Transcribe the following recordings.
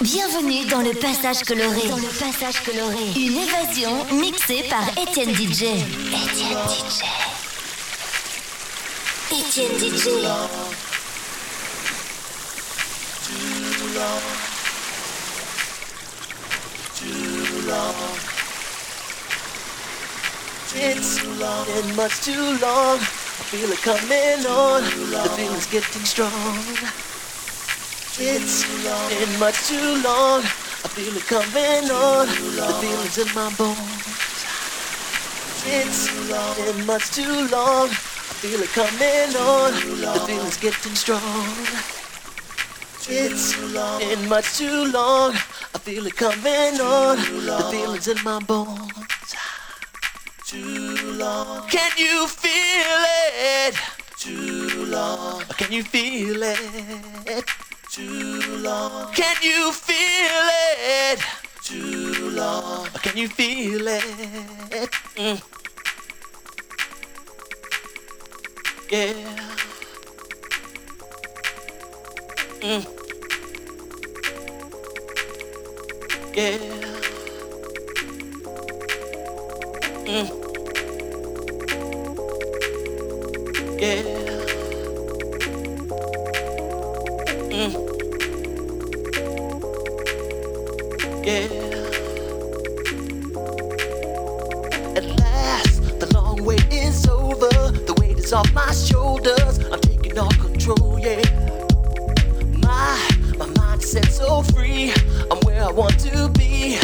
Bienvenue dans le passage coloré. Dans le passage coloré. Une évasion mixée par Étienne DJ. Étienne DJ. Étienne DJ. Long. Too long. It's been much too long. I feel it coming on. The feeling's getting strong. It's been much too long. I feel it coming on. The feelings in my bones. It's been much too long. I feel it coming on. The feelings getting strong. It's been much too long. I feel it coming on. The feelings in my bones. Too long. Can you feel it? Too long. Can you feel it? Can you feel it? Too long. Can you feel it? Mm. Yeah. Mm. Yeah. Mm. Yeah. Mm. Yeah. At last, the long wait is over. The weight is off my shoulders. I'm taking all control, yeah. My, my mind is set so free. I'm where I want to be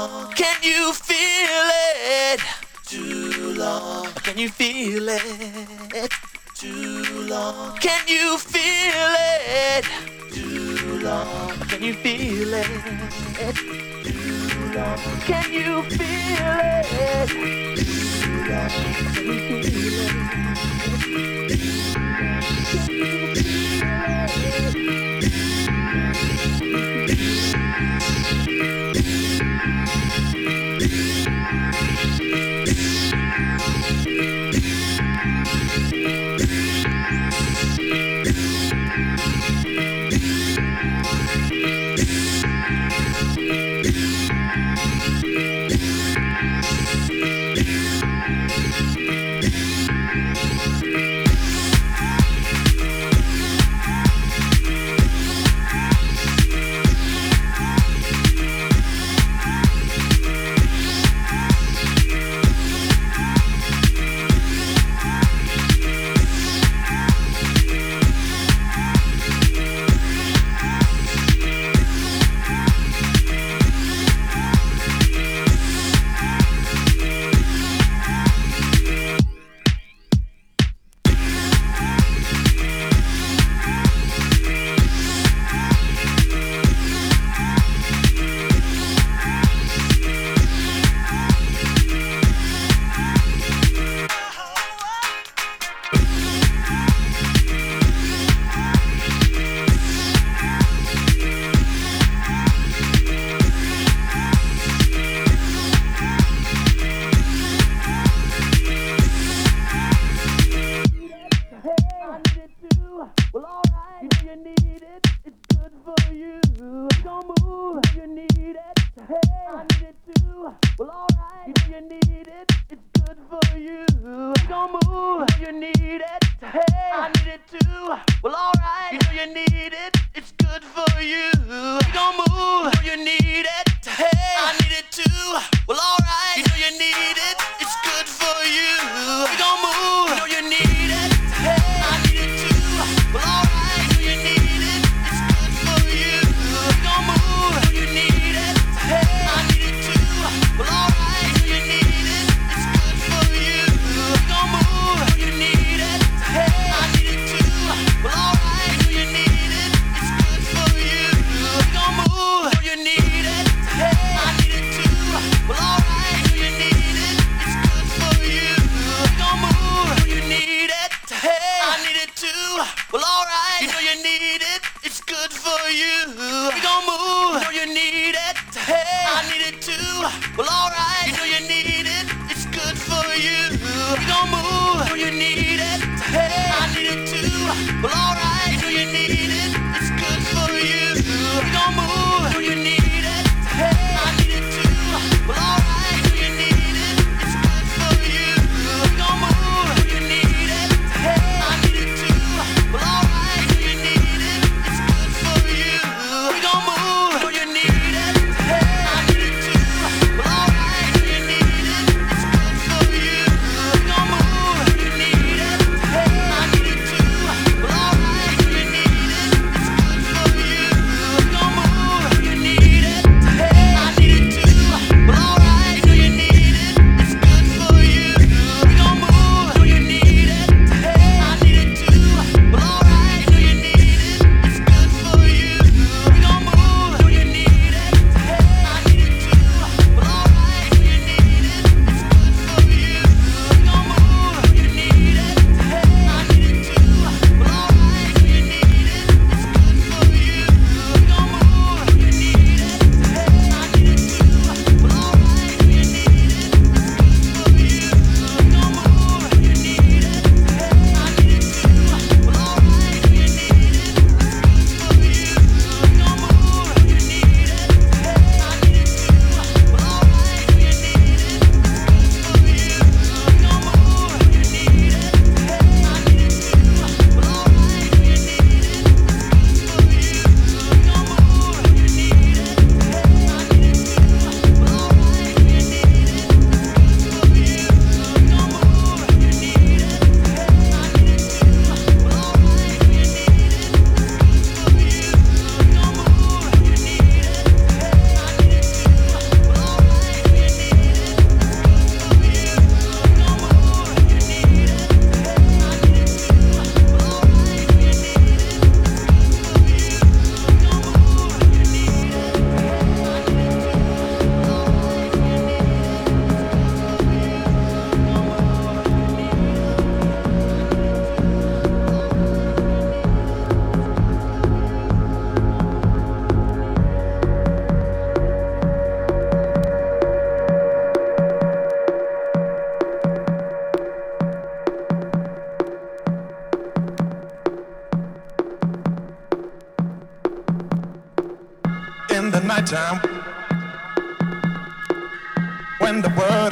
long. Can you feel it? Too long. Can you feel it? Too long. Can you feel it? Too long. Can you feel it? Too long. Can you feel it? Too long. Can you feel it? you need it. Hey, I need it too. Well, alright. You know you need it. It's good for you. We gon' move. You know you need it. Hey, I need it too. Well, alright. You know you need it.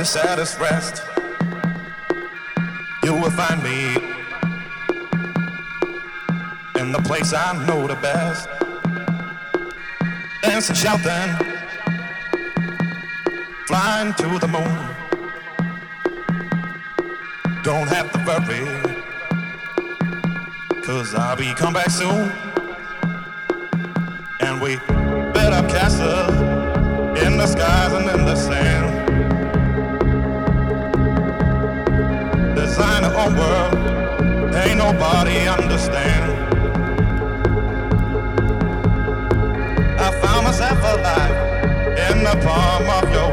Saddest rest, you will find me in the place I know the best. Dancing, shouting, nobody understand. I found myself alive in the palm of your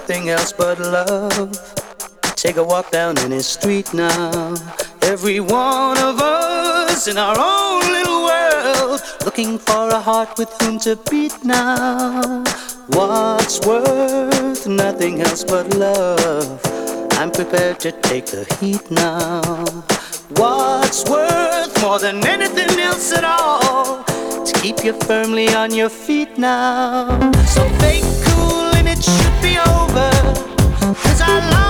nothing else but love. Take a walk down any street now. Every one of us in our own little world, looking for a heart with whom to beat now. What's worth nothing else but love? I'm prepared to take the heat now. What's worth more than anything else at all? To keep you firmly on your feet now. So fake. Cause I love